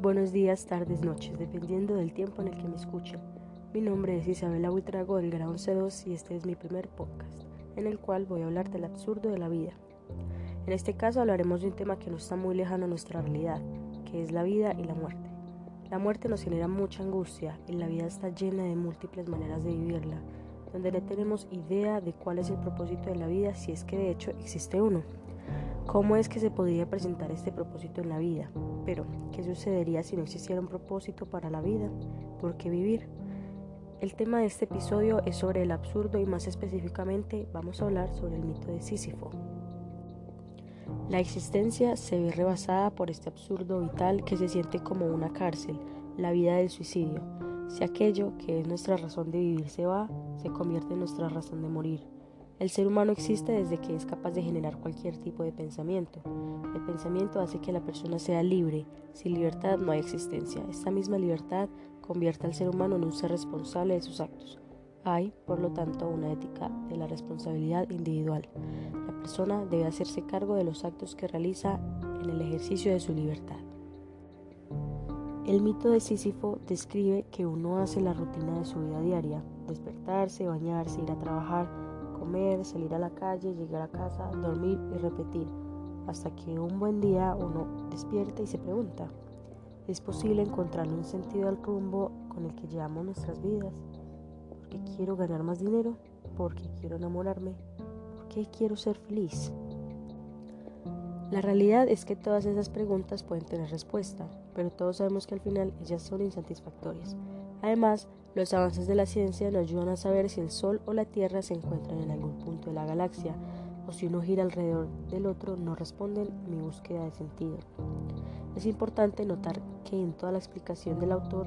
buenos días, tardes, noches, dependiendo del tiempo en el que me escuchen. Mi nombre es Isabela Buitrago del grado 11.2 y este es mi primer podcast, en el cual voy a hablar del absurdo de la vida. En este caso hablaremos de un tema que no está muy lejano a nuestra realidad, que es la vida y la muerte. La muerte nos genera mucha angustia y la vida está llena de múltiples maneras de vivirla, donde no tenemos idea de cuál es el propósito de la vida si es que de hecho existe uno. ¿Cómo es que se podría presentar este propósito en la vida? Pero, ¿qué sucedería si no existiera un propósito para la vida? ¿Por qué vivir? El tema de este episodio es sobre el absurdo y más específicamente vamos a hablar sobre el mito de Sísifo. La existencia se ve rebasada por este absurdo vital que se siente como una cárcel, la vida del suicidio. Si aquello que es nuestra razón de vivir se va, se convierte en nuestra razón de morir. El ser humano existe desde que es capaz de generar cualquier tipo de pensamiento. El pensamiento hace que la persona sea libre. Sin libertad no hay existencia. Esta misma libertad convierte al ser humano en un ser responsable de sus actos. Hay, por lo tanto, una ética de la responsabilidad individual. La persona debe hacerse cargo de los actos que realiza en el ejercicio de su libertad. El mito de Sísifo describe que uno hace la rutina de su vida diaria, despertarse, bañarse, ir a trabajar, comer, salir a la calle, llegar a casa, dormir y repetir, hasta que un buen día uno despierta y se pregunta, ¿es posible encontrar un sentido al rumbo con el que llevamos nuestras vidas? ¿Por qué quiero ganar más dinero? ¿Por qué quiero enamorarme? ¿Por qué quiero ser feliz? La realidad es que todas esas preguntas pueden tener respuesta, pero todos sabemos que al final ellas son insatisfactorias. Además, los avances de la ciencia nos ayudan a saber si el Sol o la Tierra se encuentran en algún punto de la galaxia o si uno gira alrededor del otro no responden a mi búsqueda de sentido. Es importante notar que en toda la explicación del autor,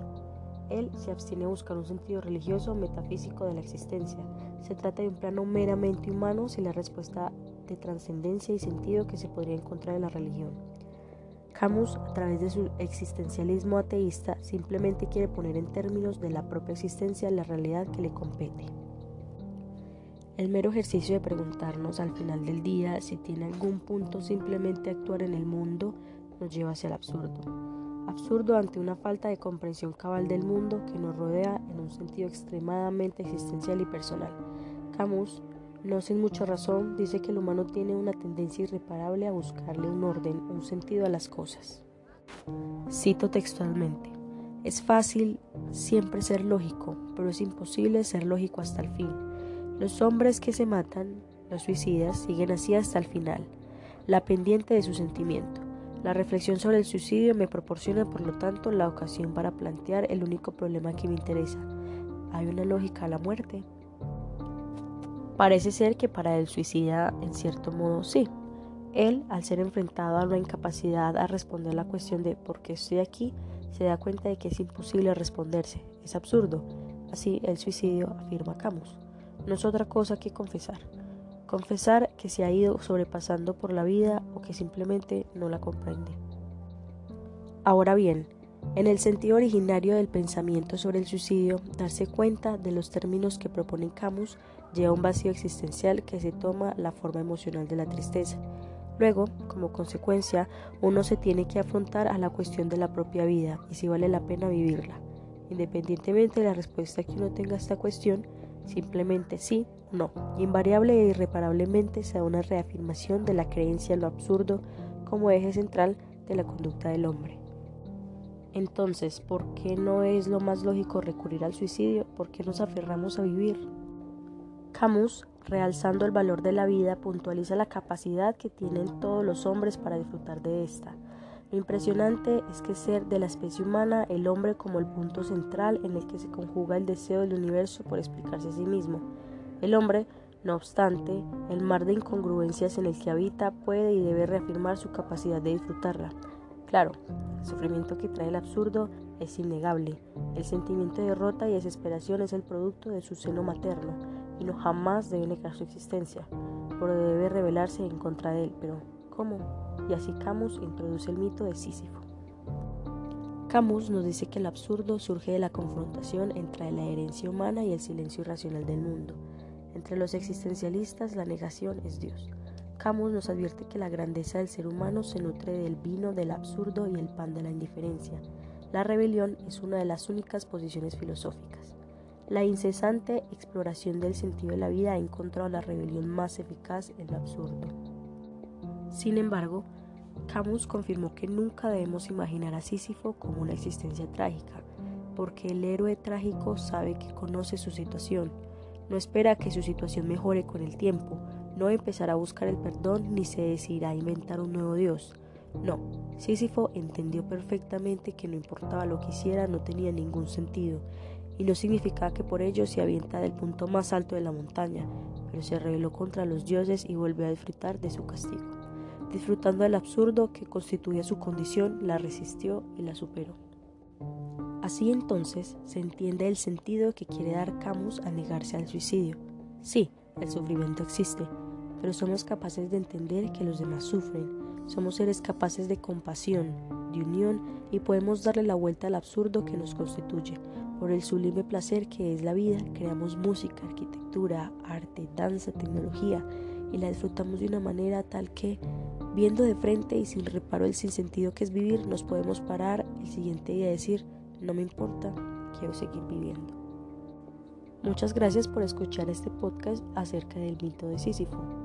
él se abstiene a buscar un sentido religioso o metafísico de la existencia. Se trata de un plano meramente humano sin la respuesta de trascendencia y sentido que se podría encontrar en la religión. Camus, a través de su existencialismo ateísta, simplemente quiere poner en términos de la propia existencia la realidad que le compete. El mero ejercicio de preguntarnos al final del día si tiene algún punto simplemente actuar en el mundo nos lleva hacia el absurdo. Absurdo ante una falta de comprensión cabal del mundo que nos rodea en un sentido extremadamente existencial y personal. Camus no sin mucha razón, dice que el humano tiene una tendencia irreparable a buscarle un orden, un sentido a las cosas. Cito textualmente, es fácil siempre ser lógico, pero es imposible ser lógico hasta el fin. Los hombres que se matan, los suicidas, siguen así hasta el final, la pendiente de su sentimiento. La reflexión sobre el suicidio me proporciona, por lo tanto, la ocasión para plantear el único problema que me interesa. ¿Hay una lógica a la muerte? Parece ser que para el suicida, en cierto modo, sí. Él, al ser enfrentado a la incapacidad a responder la cuestión de por qué estoy aquí, se da cuenta de que es imposible responderse. Es absurdo. Así, el suicidio, afirma Camus, no es otra cosa que confesar. Confesar que se ha ido sobrepasando por la vida o que simplemente no la comprende. Ahora bien, en el sentido originario del pensamiento sobre el suicidio, darse cuenta de los términos que propone Camus lleva un vacío existencial que se toma la forma emocional de la tristeza. Luego, como consecuencia, uno se tiene que afrontar a la cuestión de la propia vida y si vale la pena vivirla. Independientemente de la respuesta que uno tenga a esta cuestión, simplemente sí o no. Invariable e irreparablemente se da una reafirmación de la creencia en lo absurdo como eje central de la conducta del hombre. Entonces, ¿por qué no es lo más lógico recurrir al suicidio? ¿Por qué nos aferramos a vivir? Camus, realzando el valor de la vida, puntualiza la capacidad que tienen todos los hombres para disfrutar de esta. Lo impresionante es que ser de la especie humana, el hombre como el punto central en el que se conjuga el deseo del universo por explicarse a sí mismo. El hombre, no obstante, el mar de incongruencias en el que habita puede y debe reafirmar su capacidad de disfrutarla. Claro, el sufrimiento que trae el absurdo es innegable. El sentimiento de derrota y desesperación es el producto de su seno materno y no jamás debe negar su existencia, pero debe rebelarse en contra de él. Pero, ¿cómo? Y así Camus introduce el mito de Sísifo. Camus nos dice que el absurdo surge de la confrontación entre la herencia humana y el silencio irracional del mundo. Entre los existencialistas la negación es Dios. Camus nos advierte que la grandeza del ser humano se nutre del vino del absurdo y el pan de la indiferencia. La rebelión es una de las únicas posiciones filosóficas. La incesante exploración del sentido de la vida ha encontrado la rebelión más eficaz en lo absurdo. Sin embargo, Camus confirmó que nunca debemos imaginar a Sísifo como una existencia trágica, porque el héroe trágico sabe que conoce su situación, no espera que su situación mejore con el tiempo, no empezará a buscar el perdón ni se decidirá a inventar un nuevo Dios. No, Sísifo entendió perfectamente que no importaba lo que hiciera, no tenía ningún sentido, y no significaba que por ello se avienta del punto más alto de la montaña, pero se rebeló contra los dioses y volvió a disfrutar de su castigo. Disfrutando del absurdo que constituía su condición, la resistió y la superó. Así entonces se entiende el sentido que quiere dar Camus al negarse al suicidio. Sí, el sufrimiento existe, pero somos capaces de entender que los demás sufren, somos seres capaces de compasión, de unión y podemos darle la vuelta al absurdo que nos constituye. Por el sublime placer que es la vida, creamos música, arquitectura, arte, danza, tecnología y la disfrutamos de una manera tal que, viendo de frente y sin reparo el sinsentido que es vivir, nos podemos parar el siguiente día y decir, no me importa, quiero seguir viviendo. Muchas gracias por escuchar este podcast acerca del mito de Sísifo.